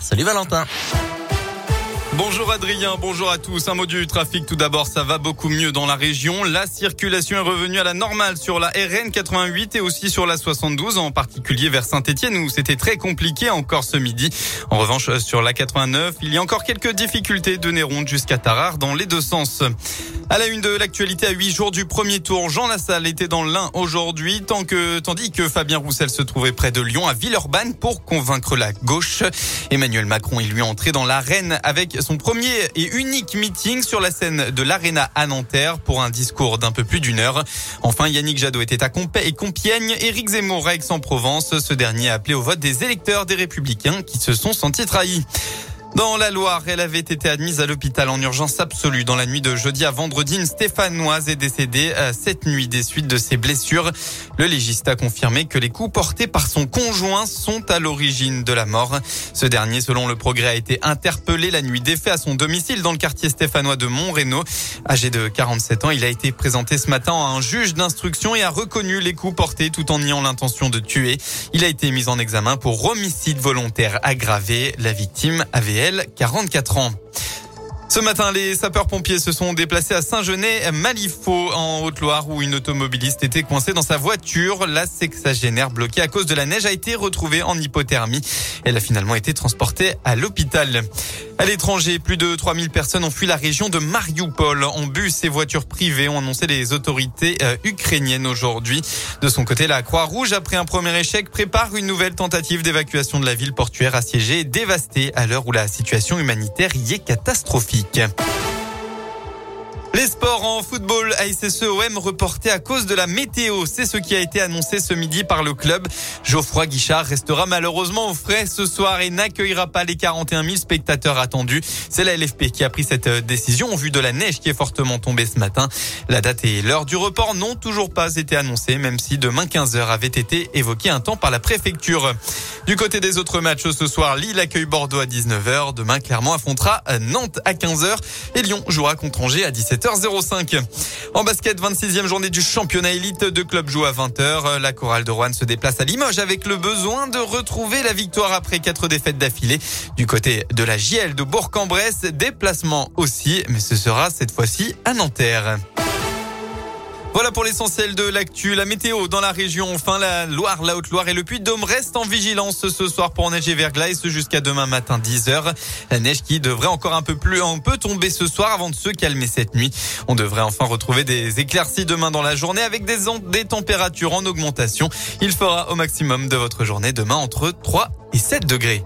Salut Valentin. Bonjour Adrien, bonjour à tous. Un mot du trafic tout d'abord, ça va beaucoup mieux dans la région. La circulation est revenue à la normale sur la RN 88 et aussi sur la 72, en particulier vers Saint-Etienne où c'était très compliqué encore ce midi. En revanche, sur la 89, il y a encore quelques difficultés de Néron jusqu'à Tarare dans les deux sens. À la une de l'actualité à huit jours du premier tour, Jean Lassalle était dans l'Ain aujourd'hui, tant que, tandis que Fabien Roussel se trouvait près de Lyon à Villeurbanne pour convaincre la gauche. Emmanuel Macron est lui entré dans l'arène avec son premier et unique meeting sur la scène de l'Arena à Nanterre pour un discours d'un peu plus d'une heure. Enfin, Yannick Jadot était à Compiègne. Éric Zemmour à Aix-en-Provence. Ce dernier a appelé au vote des électeurs des Républicains qui se sont sentis trahis. Dans la Loire, elle avait été admise à l'hôpital en urgence absolue dans la nuit de jeudi à vendredi. Une Stéphanoise est décédée euh, cette nuit des suites de ses blessures. Le légiste a confirmé que les coups portés par son conjoint sont à l'origine de la mort. Ce dernier, selon le progrès, a été interpellé la nuit des faits à son domicile dans le quartier stéphanois de Montrénaud. Âgé de 47 ans, il a été présenté ce matin à un juge d'instruction et a reconnu les coups portés tout en niant l'intention de tuer. Il a été mis en examen pour homicide volontaire aggravé. La victime avait 44 ans. Ce matin, les sapeurs-pompiers se sont déplacés à Saint-Genès-Malifaux, en Haute-Loire, où une automobiliste était coincée dans sa voiture. La sexagénaire bloquée à cause de la neige a été retrouvée en hypothermie. Elle a finalement été transportée à l'hôpital. À l'étranger, plus de 3000 personnes ont fui la région de Mariupol en bus et voitures privées, ont annoncé les autorités euh, ukrainiennes aujourd'hui. De son côté, la Croix-Rouge, après un premier échec, prépare une nouvelle tentative d'évacuation de la ville portuaire assiégée et dévastée à l'heure où la situation humanitaire y est catastrophique. Les sports en football, ASSEOM reporté à cause de la météo. C'est ce qui a été annoncé ce midi par le club. Geoffroy Guichard restera malheureusement au frais ce soir et n'accueillera pas les 41 000 spectateurs attendus. C'est la LFP qui a pris cette euh, décision en vue de la neige qui est fortement tombée ce matin. La date et l'heure du report n'ont toujours pas été annoncées, même si demain 15h avait été évoqué un temps par la préfecture. Du côté des autres matchs ce soir, Lille accueille Bordeaux à 19h. Demain, Clermont affrontera Nantes à 15h et Lyon jouera contre Angers à 17h. 05 En basket, 26e journée du championnat élite de club joue à 20h. La chorale de Rouen se déplace à Limoges avec le besoin de retrouver la victoire après quatre défaites d'affilée. Du côté de la JL de Bourg-en-Bresse, déplacement aussi, mais ce sera cette fois-ci à Nanterre. Voilà pour l'essentiel de l'actu. La météo dans la région. Enfin, la Loire, la Haute-Loire et le Puy-de-Dôme restent en vigilance ce soir pour neige et verglas jusqu'à demain matin 10h. La neige qui devrait encore un peu plus, un peu tomber ce soir avant de se calmer cette nuit. On devrait enfin retrouver des éclaircies demain dans la journée avec des températures en augmentation. Il fera au maximum de votre journée demain entre 3 et 7 degrés.